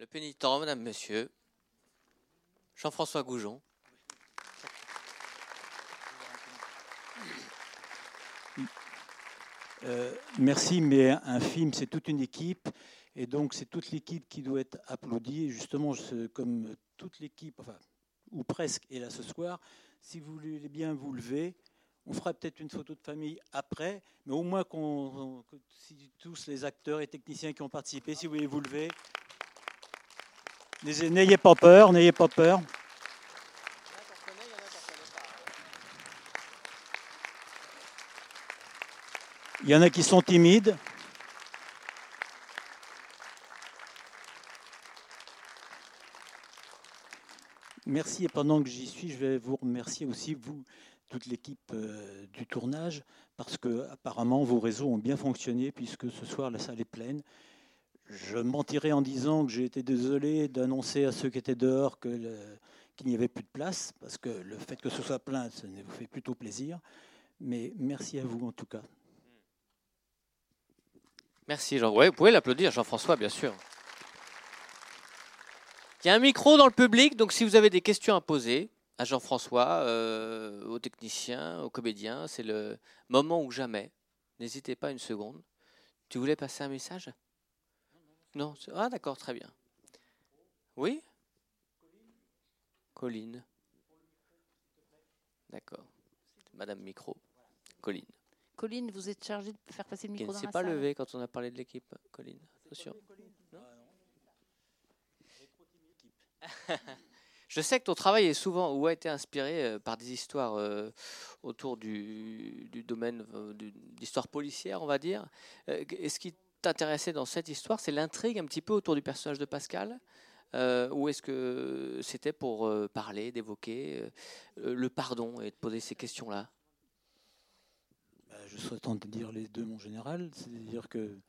Le pénitent, Madame, Monsieur, Jean-François Goujon. Euh, merci, mais un film, c'est toute une équipe. Et donc, c'est toute l'équipe qui doit être applaudie. justement, comme toute l'équipe, enfin, ou presque, est là ce soir, si vous voulez bien vous lever, on fera peut-être une photo de famille après, mais au moins si tous les acteurs et techniciens qui ont participé, si vous voulez vous lever, n'ayez pas peur, n'ayez pas peur. Il y en a qui sont timides. Merci et pendant que j'y suis, je vais vous remercier aussi, vous, toute l'équipe euh, du tournage, parce que apparemment vos réseaux ont bien fonctionné, puisque ce soir la salle est pleine. Je mentirais en disant que j'ai été désolé d'annoncer à ceux qui étaient dehors qu'il n'y avait plus de place, parce que le fait que ce soit plein, ça vous fait plutôt plaisir. Mais merci à vous en tout cas. Merci Jean. vous pouvez l'applaudir, Jean-François, bien sûr. Il y a un micro dans le public, donc si vous avez des questions à poser à Jean-François, euh, aux techniciens, aux comédiens, c'est le moment ou jamais. N'hésitez pas une seconde. Tu voulais passer un message? Non Ah d'accord, très bien. Oui? Colline. D'accord. Madame Micro. Colline. Colline, vous êtes chargée de faire passer le micro salle. ne s'est pas levé quand on a parlé de l'équipe, Colline. Attention. Je sais que ton travail est souvent ou a été inspiré euh, par des histoires euh, autour du, domaine euh, d'histoire policière, on va dire. Et ce qui t'intéressait dans cette histoire, c'est l'intrigue un petit peu autour du personnage de Pascal ou est-ce que c'était pour parler, d'évoquer le pardon et de poser ces questions-là? Je souhaite en dire les deux, mon général. C'est-à-dire que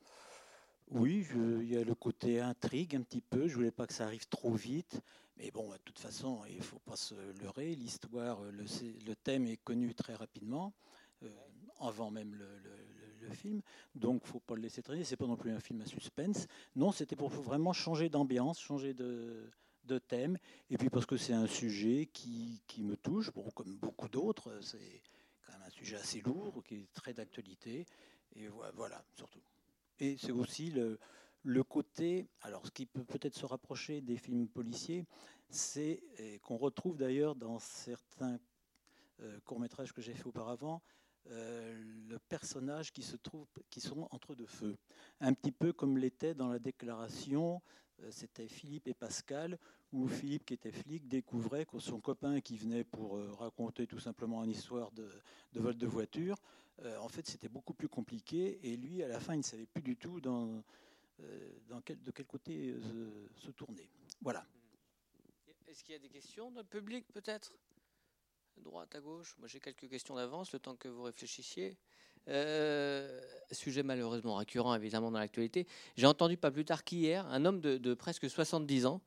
oui, il y a le côté intrigue un petit peu. Je voulais pas que ça arrive trop vite. Mais bon, de toute façon, il faut pas se leurrer. L'histoire, le, thème est connu très rapidement, euh, avant même le, film. Donc, faut pas le laisser traîner. C'est pas non plus un film à suspense. Non, c'était pour vraiment changer d'ambiance, changer de, thème. Et puis parce que c'est un sujet qui, qui me touche, bon, comme beaucoup d'autres. C'est un sujet assez lourd, qui est très d'actualité. Et voilà, surtout. Et c'est aussi le, le côté, alors ce qui peut peut-être se rapprocher des films policiers, c'est qu'on retrouve d'ailleurs dans certains euh, courts-métrages que j'ai fait auparavant, euh, le personnage qui se trouve, qui sont entre deux feux. Un petit peu comme l'était dans la déclaration, euh, c'était Philippe et Pascal, où Philippe, qui était flic, découvrait que son copain qui venait pour euh, raconter tout simplement une histoire de, vol de voiture, en fait c'était beaucoup plus compliqué, et lui, à la fin, il ne savait plus du tout dans, de quel côté se tourner. Voilà. Est-ce qu'il y a des questions dans le public peut-être? Droite, à gauche. Moi, j'ai quelques questions d'avance, le temps que vous réfléchissiez. Euh, sujet malheureusement récurrent, évidemment, dans l'actualité. J'ai entendu pas plus tard qu'hier un homme de, presque 70 ans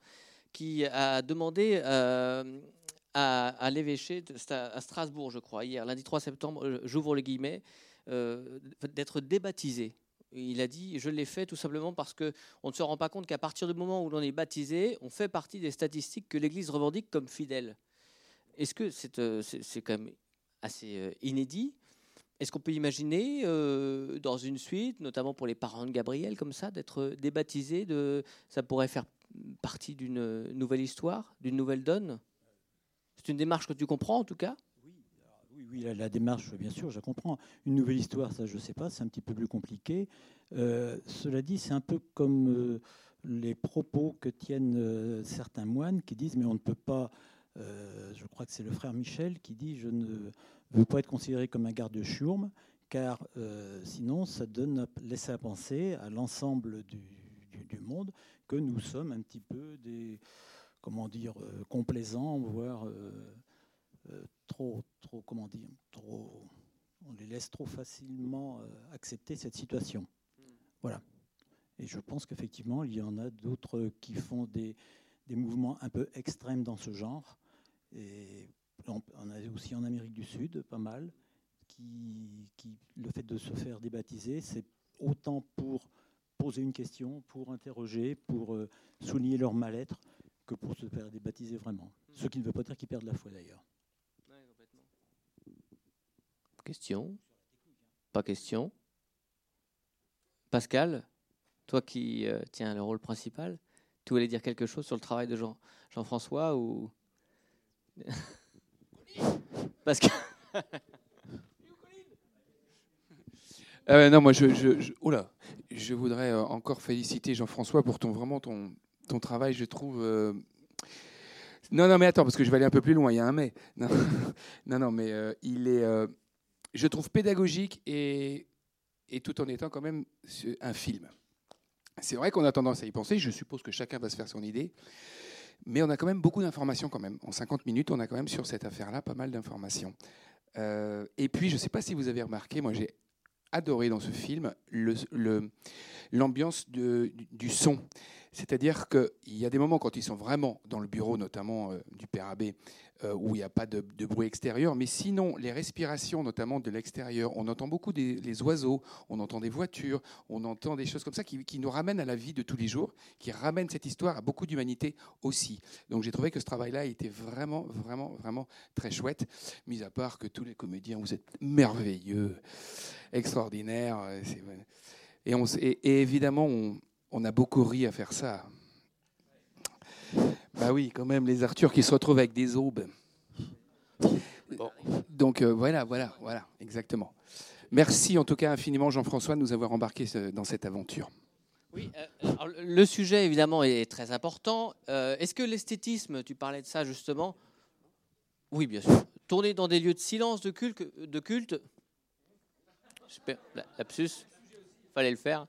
qui a demandé euh, à, l'évêché, à Strasbourg, je crois, hier, lundi 3 septembre, euh, j'ouvre les guillemets, d'être débaptisé. Il a dit, je l'ai fait tout simplement parce qu'on ne se rend pas compte qu'à partir du moment où l'on est baptisé, on fait partie des statistiques que l'Église revendique comme fidèles. Est-ce que euh, c'est quand même assez euh, inédit? Est-ce qu'on peut imaginer euh, dans une suite, notamment pour les parents de Gabriel, comme ça, d'être débaptisé de, Ça pourrait faire partie d'une nouvelle histoire, d'une nouvelle donne? C'est une démarche que tu comprends en tout cas? Oui, oui, la, démarche, bien sûr, je comprends. Une nouvelle histoire, ça, je ne sais pas, c'est un petit peu plus compliqué. cela dit, c'est un peu comme les propos que tiennent certains moines qui disent, mais on ne peut pas euh, je crois que c'est le frère Michel qui dit Je ne veux pas être considéré comme un garde chiourme, car euh, sinon ça donne, à penser à l'ensemble du, monde que nous sommes un petit peu des, comment dire, euh, complaisants, voire trop, trop, comment dire, on les laisse trop facilement accepter cette situation. Voilà. Et je pense qu'effectivement, il y en a d'autres qui font des mouvements un peu extrêmes dans ce genre. Et on a aussi en Amérique du Sud pas mal, qui, le fait de se faire débaptiser, c'est autant pour poser une question, pour interroger, pour euh, souligner leur mal-être, que pour se faire débaptiser vraiment. Ce qui ne veut pas dire qu'ils perdent la foi d'ailleurs. Question? Pas question? Pascal, toi qui euh, tiens le rôle principal, tu voulais dire quelque chose sur le travail de Jean, Jean-François ou Pascal Euh, non, moi, je, oula, je voudrais euh, encore féliciter Jean-François pour ton vraiment ton, travail. Je trouve. euh, Non, non, mais attends, parce que je vais aller un peu plus loin. Il y a un mais. Non, non, mais euh, il est. Je trouve pédagogique et, et tout en étant quand même un film. C'est vrai qu'on a tendance à y penser. Je suppose que chacun va se faire son idée. Mais on a quand même beaucoup d'informations quand même. En 50 minutes, on a quand même sur cette affaire-là pas mal d'informations. Euh, et puis, je ne sais pas si vous avez remarqué, moi j'ai adoré dans ce film l'ambiance du son. C'est-à-dire qu'il y a des moments quand ils sont vraiment dans le bureau, notamment euh, du père Abbé, euh, où il n'y a pas de, bruit extérieur, mais sinon, les respirations, notamment de l'extérieur, on entend beaucoup des les oiseaux, on entend des voitures, on entend des choses comme ça qui, nous ramènent à la vie de tous les jours, qui ramènent cette histoire à beaucoup d'humanité aussi. Donc j'ai trouvé que ce travail-là était vraiment, vraiment, vraiment très chouette, mis à part que tous les comédiens, vous êtes merveilleux, extraordinaires. euh, et évidemment, on, on a beaucoup ri à faire ça. Bah oui, quand même, les Arthurs qui se retrouvent avec des aubes. Bon, donc euh, voilà, voilà, voilà, exactement. Merci en tout cas infiniment Jean-François de nous avoir embarqués euh, dans cette aventure. Oui, euh, alors, le sujet évidemment est très important. Euh, Est-ce que l'esthétisme, tu parlais de ça justement Oui, bien sûr. Tourner dans des lieux de silence, de culte, de culte. Lapsus, fallait le faire.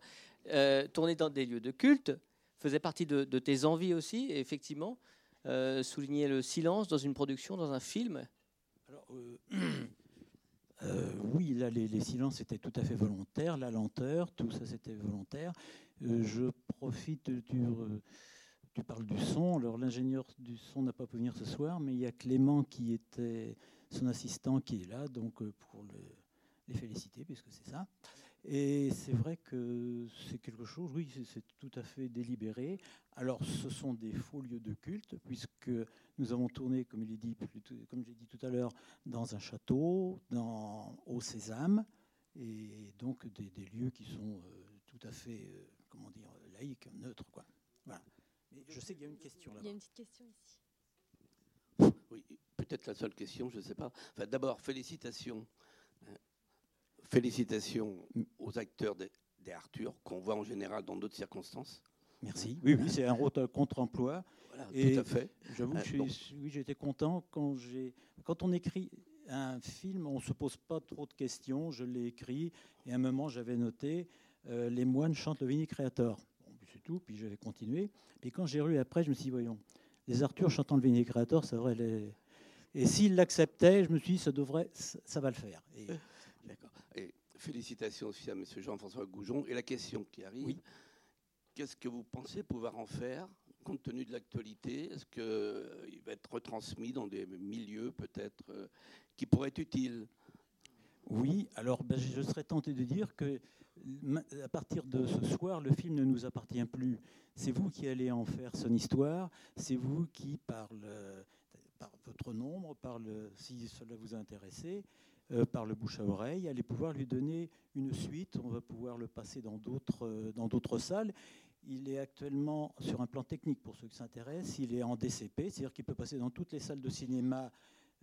Euh, tourner dans des lieux de culte faisait partie de, tes envies aussi, effectivement. Euh, souligner le silence dans une production, dans un film. Euh, oui, là, les, silences étaient tout à fait volontaires, la lenteur, tout ça, c'était volontaire. Je profite du. tu parles du son. Alors, l'ingénieur du son n'a pas pu venir ce soir, mais il y a Clément qui était son assistant qui est là, donc pour le- les féliciter, puisque c'est ça. Et c'est vrai que c'est quelque chose, oui, c'est- tout à fait délibéré. Alors, ce sont des faux lieux de culte, puisque nous avons tourné, comme il est dit, comme j'ai dit tout à l'heure, dans un château, dans, au Sésame, et donc des, des lieux qui sont euh, tout à fait, euh, comment dire, laïques, neutres, quoi. Voilà. Mais je sais qu'il y a une question Il y a une petite question ici. Oui, peut-être la seule question, je ne sais pas. Enfin, D'abord, félicitations. Félicitations aux acteurs des, des Arthur, qu'on voit en général dans d'autres circonstances. Merci. Oui, oui, c'est un rôle contre-emploi. Voilà, tout à fait. J'avoue que Euh, oui, été content quand j'ai quand on écrit un film, on se pose pas trop de questions. Je l'ai écrit et à un moment j'avais noté euh, les moines chantent le Vini Creator. Bon, c'est tout. Puis j'avais continué. Puis quand j'ai lu après, je me suis dit voyons, les Arthur chantant le Vini Creator, ça devrait les. Et s'ils l'acceptaient, je me suis dit ça devrait, ça, va le faire. Et félicitations aussi à M. Jean-François Goujon. Et la question qui arrive, Oui. qu'est-ce que vous pensez pouvoir en faire compte tenu de l'actualité? Est-ce qu'il va être retransmis dans des milieux peut-être euh, qui pourraient être utiles? Oui, alors ben, je serais tenté de dire que à partir de ce soir, le film ne nous appartient plus. C'est vous qui allez en faire son histoire, c'est vous qui, par, le- par votre nombre, par le, si cela vous a intéressé, euh, par le bouche à oreille, allez pouvoir lui donner une suite. On va pouvoir le passer dans d'autres euh, dans d'autres salles. Il est actuellement sur un plan technique pour ceux qui s'intéressent. Il est en DCP, c'est-à-dire qu'il peut passer dans toutes les salles de cinéma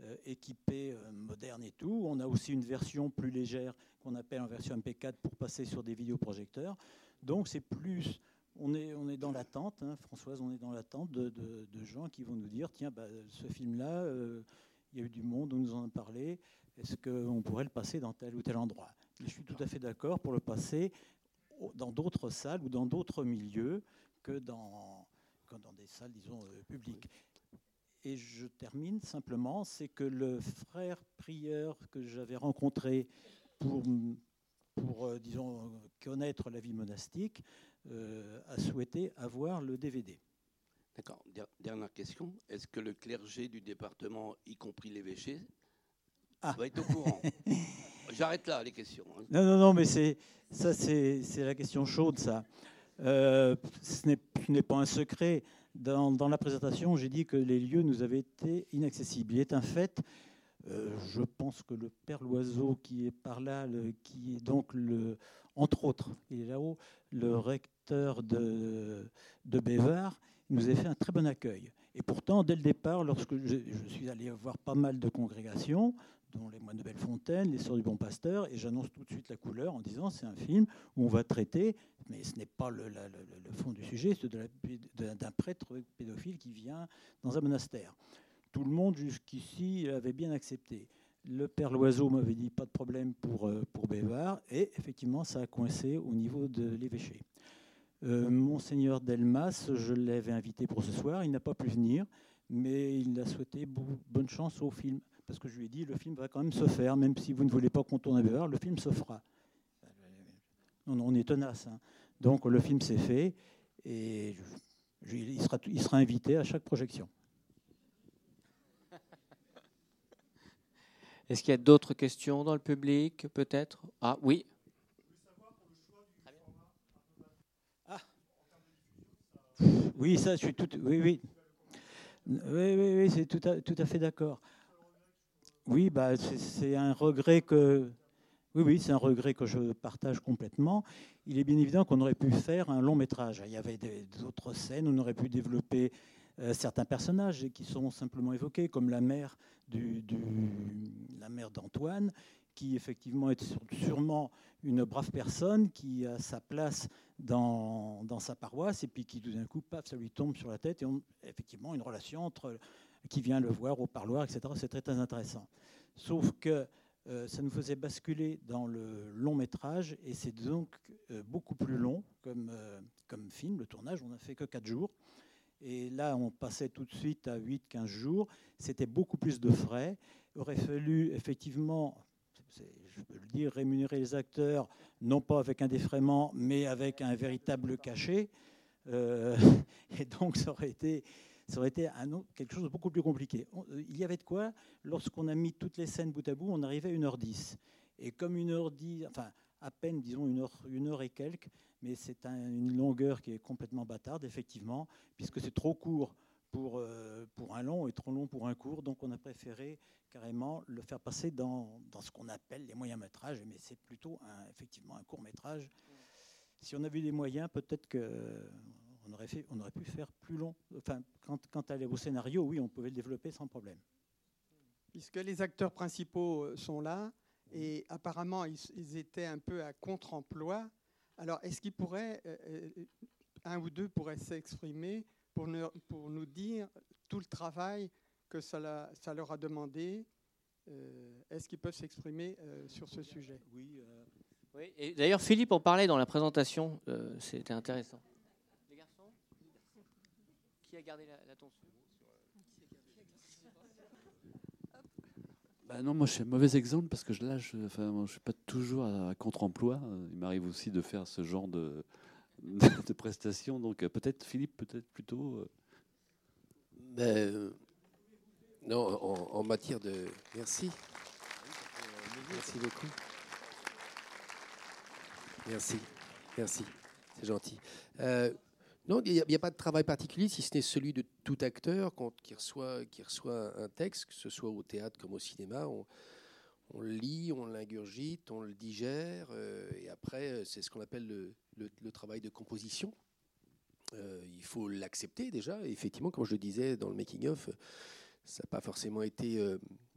euh, équipées, euh, modernes et tout. On a aussi une version plus légère qu'on appelle en version MP4 pour passer sur des vidéoprojecteurs. Donc c'est plus, on est, on est dans l'attente, hein, Françoise, on est dans l'attente de, de- gens qui vont nous dire, tiens, bah, ce film-là, euh, il y a eu du monde, on nous en a parlé, est-ce qu'on pourrait le passer dans tel ou tel endroit? Et Je suis tout à fait d'accord pour le passer dans d'autres salles ou dans d'autres milieux que dans, que dans des salles, disons, euh, publiques. Et je termine simplement, c'est que le frère prieur que j'avais rencontré pour, pour euh, disons, connaître la vie monastique euh, a souhaité avoir le DVD. D'accord. Der- Dernière question. Est-ce que le clergé du département, y compris l'évêché, Ah. va être au courant? J'arrête là les questions. hein. Non, non, non, mais c'est ça, c'est la question chaude, ça. Euh, ce n'est pas un secret. Dans, dans la présentation, j'ai dit que les lieux nous avaient été inaccessibles. Il est un fait euh, je pense que le père Loiseau, qui est par là, qui est donc, le, entre autres, il est là-haut, le recteur de, de Bévard, nous a fait un très bon accueil. Et pourtant, dès le départ, lorsque je, suis allé voir pas mal de congrégations, dont les Moines de Bellefontaine, les Sœurs du Bon Pasteur, et j'annonce tout de suite la couleur en disant c'est un film où on va traiter, mais ce n'est pas le, fond du sujet, c'est d'un prêtre pédophile qui vient dans un monastère tout le monde jusqu'ici avait bien accepté. Le père Loiseau m'avait dit pas de problème pour, euh, pour et effectivement, ça a coincé au niveau de l'évêché. Euh, Monseigneur Delmas, je l'avais invité pour ce soir, il n'a pas pu venir, mais il a souhaité bonne chance au film, parce que je lui ai dit le film va quand même se faire, même si vous ne voulez pas qu'on tourne à Bévard, le film se fera. Non, on est tenace. Hein. Donc le film s'est fait, et il, sera, il sera invité à chaque projection. Est-ce qu'il y a d'autres questions dans le public, peut-être? Ah oui. Oui. Oui, oui. C'est tout à, fait d'accord. Oui, bah, c'est un regret que. Oui, c'est un regret que je partage complètement. Il est bien évident qu'on aurait pu faire un long métrage. Il y avait d'autres scènes, on aurait pu développer euh, certains personnages qui sont simplement évoqués, comme la mère d'Antoine, qui effectivement est sûrement une brave personne qui a sa place dans, sa paroisse et puis qui tout d'un coup, paf, ça lui tombe sur la tête et on, effectivement une relation entre qui vient le voir au parloir, etc. C'est très, intéressant. Sauf que euh, ça nous faisait basculer dans le long métrage et c'est donc euh, beaucoup plus long comme, comme film, le tournage. On n'a fait que 4 jours. Et là, on passait tout de suite à 8-15 jours. C'était beaucoup plus de frais. Il aurait fallu effectivement, je peux le dire, rémunérer les acteurs, non pas avec un défraiement, mais avec un véritable cachet. Euh, et donc, ça aurait été, quelque chose de beaucoup plus compliqué. Il y avait de quoi, lorsqu'on a mis toutes les scènes bout à bout, on arrivait à 1h10. Et comme 1h10, enfin, à peine, disons, une heure, une heure et quelques, mais c'est une longueur qui est complètement bâtarde, effectivement, puisque c'est trop court pour, euh, pour un long et trop long pour un court. Donc on a préféré carrément le faire passer dans, dans ce qu'on appelle les moyens métrages, mais c'est plutôt effectivement un court métrage. Si on avait eu les moyens, peut-être qu'on aurait, aurait pu faire plus long. Enfin, quand, quant à au scénario, oui, on pouvait le développer sans problème. Puisque les acteurs principaux euh, sont là, et apparemment ils étaient un peu à contre-emploi, alors, est-ce qu'il pourrait, euh, euh, un ou deux pourraient s'exprimer pour, pour, nous dire tout le travail que ça, ça leur a demandé euh, Est-ce qu'ils peuvent s'exprimer sur ce sujet? Oui. oui et d'ailleurs, Philippe en parlait dans la présentation. C'était intéressant. Les garçons? Qui a gardé la, la tonsure? Bah non, moi je suis un mauvais exemple parce que là, je ne suis pas toujours à, contre-emploi. Il m'arrive aussi de faire ce genre de, de, prestations. Donc euh, peut-être Philippe, peut-être plutôt. Euh. Ben, euh, non, en, matière de. Merci. Merci beaucoup. Merci. Merci. C'est gentil. Non, il n'y a, pas de travail particulier, si ce n'est celui de tout acteur quand, qui, reçoit, qui reçoit un texte, que ce soit au théâtre comme au cinéma. On, le lit, on l'ingurgite, on le digère, euh, et après, euh, c'est ce qu'on appelle le, travail de composition. Euh, il faut l'accepter déjà. effectivement, comme je le disais dans le making-of, ça n'a pas forcément été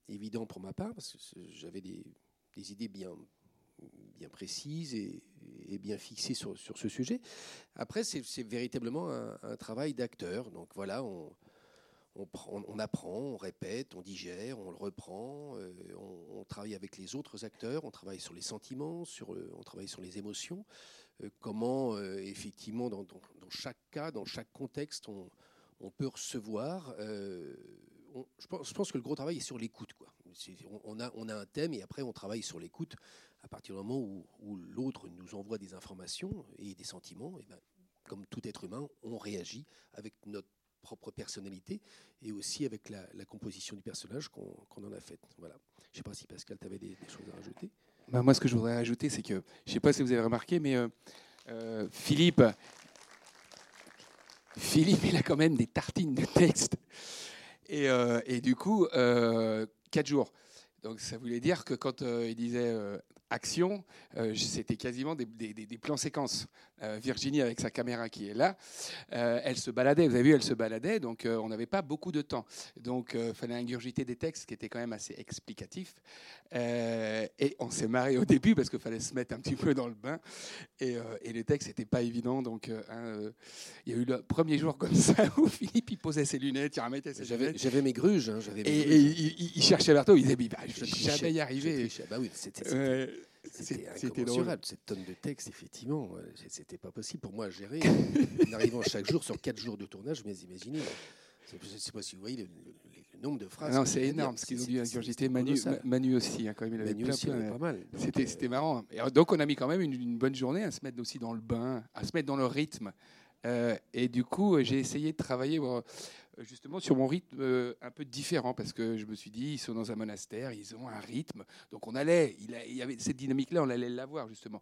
évident pour ma part, parce que j'avais des, idées bien, précises et, bien fixées sur, ce sujet. Après, c'est véritablement un, travail d'acteur. Donc voilà, on, on, apprend, on répète, on digère, on le reprend, euh, on, travaille avec les autres acteurs, on travaille sur les sentiments, sur, on travaille sur les émotions. Euh, comment, euh, effectivement, dans, chaque cas, dans chaque contexte, on, peut recevoir. je, pense, je, pense, que le gros travail est sur l'écoute. On, a, un thème et après on travaille sur l'écoute à partir du moment où, l'autre nous envoie des informations et des sentiments, et ben, comme tout être humain, on réagit avec notre propre personnalité et aussi avec la, composition du personnage qu'on en a faite. Voilà. Je ne sais pas si Pascal, tu avais des, choses à rajouter. Bah, moi, ce que je voudrais rajouter, c'est que, je ne sais pas si vous avez remarqué, mais euh, euh, Philippe, Philippe, il a quand même des tartines de texte. Et, euh, et du coup, euh, quatre jours. Donc ça voulait dire que quand il disait action, euh, c'était quasiment des, des- des- des plans séquences. Euh, Virginie avec sa caméra qui est là, euh, elle se baladait. Vous avez vu, elle se baladait, donc on n'avait pas beaucoup de temps. Donc il fallait ingurgiter des textes qui étaient quand même assez explicatifs. Et on s'est marré au début parce qu'il fallait se mettre un petit peu dans le bain. Et, et les textes n'étaient pas évidents. Donc hein, il y a eu le premier jour comme ça où Philippe il posait ses lunettes, il remettait ses J'avais lunettes. j'avais mes gruges. hein, mes Et, et il, cherchait Berthaud, il disait, bah, je trichais, jamais y arriver. Bah oui, c'était- c'était- incommensurable, cette tonne de texte, effectivement. euh, C'était pas possible pour moi à gérer. en arrivant chaque jour sur quatre jours de tournage, mais imaginez. Je ne sais pas si vous voyez le, le- le nombre de Ah phrases. non, que c'est énorme ce qu'ils ont dû ingurgiter. Manu. Manu aussi, hein, quand même, il avait Manu plein, aussi, plein, avait pas mal. C'était euh, marrant. Et donc on a mis quand même une, une bonne journée à se mettre aussi dans le bain, à se mettre dans le rythme. Euh, et du coup, j'ai essayé de travailler euh, justement sur mon rythme euh, un peu différent parce que je me suis dit, ils sont dans un monastère, ils ont un rythme. Donc on allait, il, y avait cette dynamique-là, on allait l'avoir justement.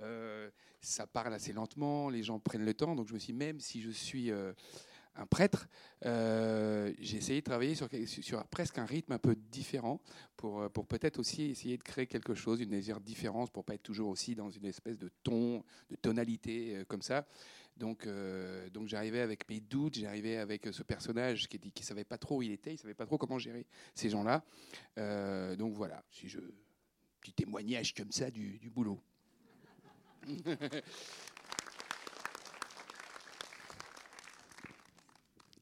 Euh, ça parle assez lentement, les gens prennent le temps. Donc je me suis dit, même si je suis euh, un prêtre, euh, j'ai essayé de travailler sur, presque un rythme un peu différent pour, euh, pour peut-être aussi essayer de créer quelque chose, une légère différence, pour pas être toujours aussi dans une espèce de ton, de tonalité euh, comme ça. Donc, euh, donc j'arrivais avec mes doutes, j'arrivais avec ce personnage qui ne savait pas trop où il était, il savait pas trop comment gérer ces gens-là. Euh, donc voilà, si je petit témoignage comme ça du, du boulot.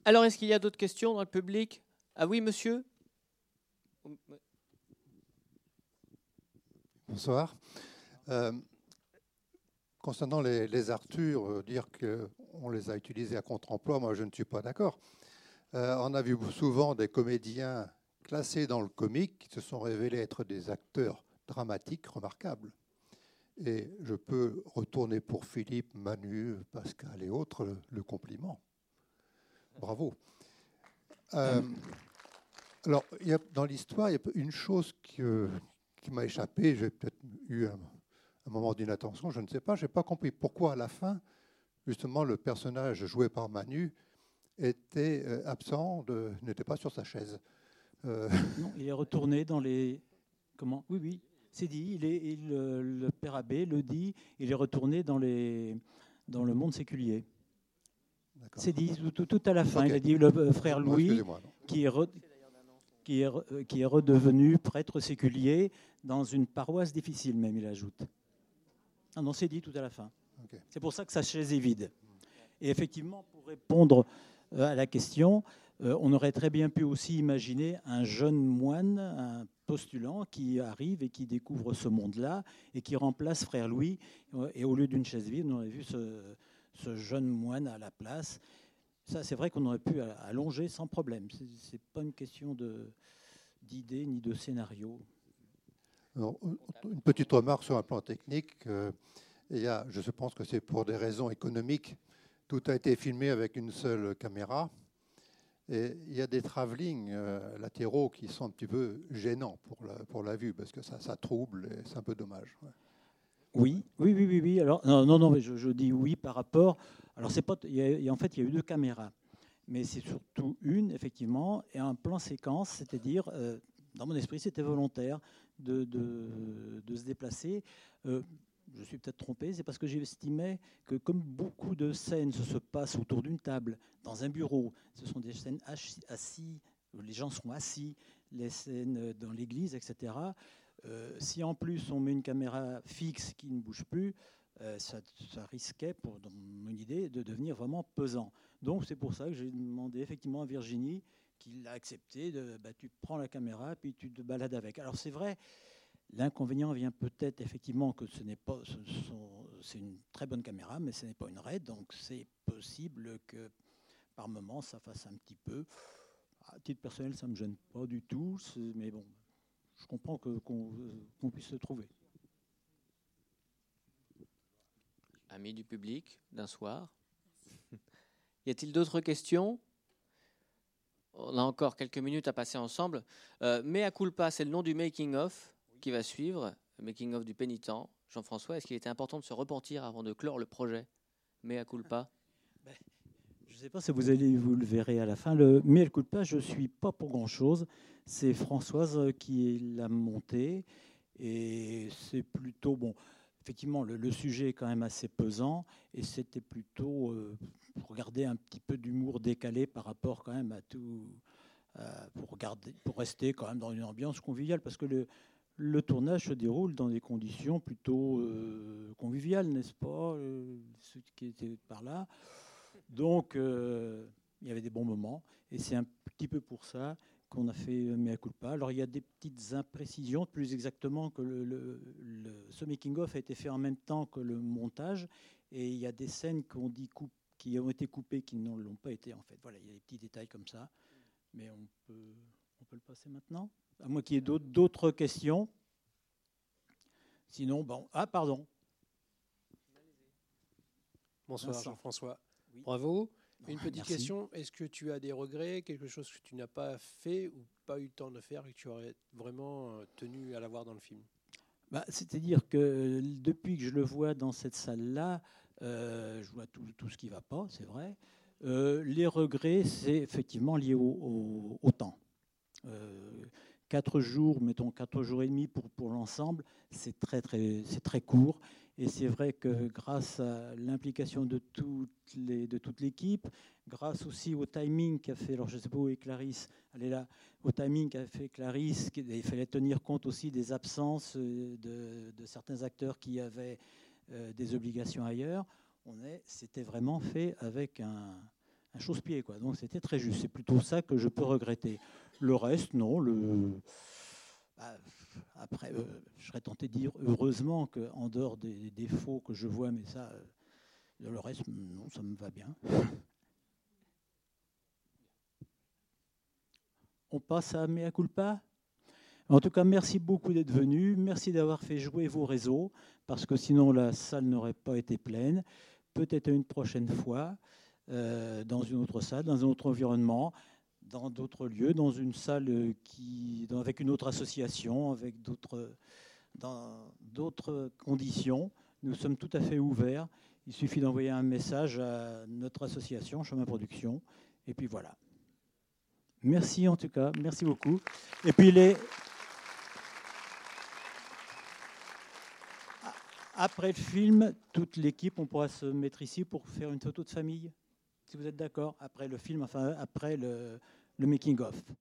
Alors, est-ce qu'il y a d'autres questions dans le public? Ah oui, monsieur? Bonsoir. Euh, concernant les, les Arthur, euh, dire qu'on les a utilisés à contre-emploi, moi je ne suis pas d'accord. Euh, on a vu souvent des comédiens classés dans le comique qui se sont révélés être des acteurs dramatiques remarquables. Et je peux retourner pour Philippe, Manu, Pascal et autres le, compliment. Bravo. Euh, alors, dans l'histoire, il y a une chose que, qui m'a échappé. J'ai peut-être eu un, un moment d'inattention, je ne sais pas. Je n'ai pas compris pourquoi à la fin, justement, le personnage joué par Manu était euh, absent, de- n'était pas sur sa chaise. Euh, Non, il est retourné dans les. Comment? Oui, oui, c'est dit. Il est, il, euh, le père abbé le dit. Il est retourné dans les dans le monde séculier. C'est dit tout, à la fin. Il a dit le frère Louis non. qui est re- qui est, qui est redevenu prêtre séculier dans une paroisse difficile, même il ajoute. Ah non, c'est dit tout à la fin. C'est pour ça que sa chaise est vide. Et effectivement, pour répondre euh, à la question, euh, on aurait très bien pu aussi imaginer un jeune moine, un postulant qui arrive et qui découvre ce monde-là et qui remplace frère Louis. Euh, Et au lieu d'une chaise vide, on aurait vu ce, ce jeune moine à la place. Ça, c'est vrai qu'on aurait pu allonger sans problème. Ce n'est pas une question d'idée ni de scénario. Une petite remarque sur un plan technique. euh, il y a, je pense que c'est pour des raisons économiques. Tout a été filmé avec une seule caméra. Et il y a des travelling euh, latéraux qui sont un petit peu gênants pour la, vue, parce que ça, trouble et c'est un peu dommage. Oui, oui, oui, oui. oui. Alors, non, non, non, mais je, dis oui par rapport. Alors, c'est pas. en fait, il y a eu deux caméras, mais c'est surtout une, effectivement, et un plan séquence, c'est-à-dire, euh, dans mon esprit, c'était volontaire de, se déplacer. Euh, je suis peut-être trompé, c'est parce que j'estimais que comme beaucoup de scènes se, se passent autour d'une table, dans un bureau, ce sont des scènes assis, les gens sont assis, les scènes dans l'église, etc. Euh, si en plus on met une caméra fixe qui ne bouge plus, euh, ça, risquait, pour, mon idée, de devenir vraiment pesant. Donc c'est pour ça que j'ai demandé effectivement à Virginie, qui l'a accepté, de, bah, tu prends la caméra puis tu te balades avec. Alors c'est vrai, l'inconvénient vient peut-être effectivement que ce n'est pas, c'est une très bonne caméra, mais ce n'est pas une RAID, donc c'est possible que par moment ça fasse un petit peu. À titre personnel, ça ne me gêne pas du tout, mais bon, je comprends qu'on puisse se trouver. Amis du public d'un soir. y a-t-il d'autres questions? On a encore quelques minutes à passer ensemble. Euh, Mea culpa, c'est le nom du making-of qui va suivre, le making-of du pénitent. Jean-François, est-ce qu'il était important de se repentir avant de clore le projet? Mea culpa Je ne sais pas si vous allez vous le verrez à la fin. Le coûte pas, je suis pas pour grand chose. C'est Françoise qui l'a monté et c'est plutôt bon. Effectivement, le, sujet est quand même assez pesant et c'était plutôt euh, pour regarder un petit peu d'humour décalé par rapport quand même à tout, euh, pour, regarder, pour rester quand même dans une ambiance conviviale parce que le, tournage se déroule dans des conditions plutôt euh, conviviales, n'est-ce pas Ceux qui étaient par là. Donc, il y avait des bons moments. Et c'est un petit peu pour ça qu'on a fait Mea Culpa. Alors, il y a des petites imprécisions, plus exactement que le, le, le ce making-of a été fait en même temps que le montage. Et il y a des scènes qu'on dit coup, qui ont été coupées qui ne l'ont pas été, en fait. Voilà, il y a des petits détails comme ça. Mais on peut, on peut le passer maintenant À moins qu'il y ait d'autres questions. Sinon, bon. Ah, pardon. Bonsoir Jean-François. Oui. Bravo. Une petite Merci. question. Est-ce que tu as des regrets, quelque chose que tu n'as pas fait ou pas eu le temps de faire et que tu aurais vraiment euh, tenu à l'avoir dans le film? Bah, C'est-à-dire que depuis que je le vois dans cette salle-là, euh, je vois tout, tout, ce qui ne va pas, c'est vrai. Euh, les regrets, c'est effectivement lié au, au, au temps. Euh, quatre jours, mettons quatre jours et demi pour, pour l'ensemble, c'est très, très, très court. Et c'est vrai que grâce à l'implication de, toutes les, de toute l'équipe, grâce aussi au timing qu'a fait, alors je sais Clarisse, elle là, au timing qu'a fait Clarisse, il fallait tenir compte aussi des absences de, de certains acteurs qui avaient euh, des obligations ailleurs. On est, c'était vraiment fait avec un, un chausse-pied, quoi. Donc c'était très juste. C'est plutôt ça que je peux regretter. Le reste, non. Bah, après, euh, je serais tenté de dire heureusement qu'en dehors des défauts que je vois, mais ça, euh, le reste, non, ça me va bien. On passe à Mea Culpa En tout cas, merci beaucoup d'être venu. Merci d'avoir fait jouer vos réseaux, parce que sinon la salle n'aurait pas été pleine. Peut-être une prochaine fois, euh, dans une autre salle, dans un autre environnement dans d'autres lieux, dans une salle qui, dans, avec une autre association, avec d'autres, dans d'autres conditions. Nous sommes tout à fait ouverts. Il suffit d'envoyer un message à notre association, Chemin Production, et puis voilà. Merci en tout cas, merci beaucoup. Et puis les... Après le film, toute l'équipe, on pourra se mettre ici pour faire une photo de famille, si vous êtes d'accord, après le film, enfin après le, le making-of.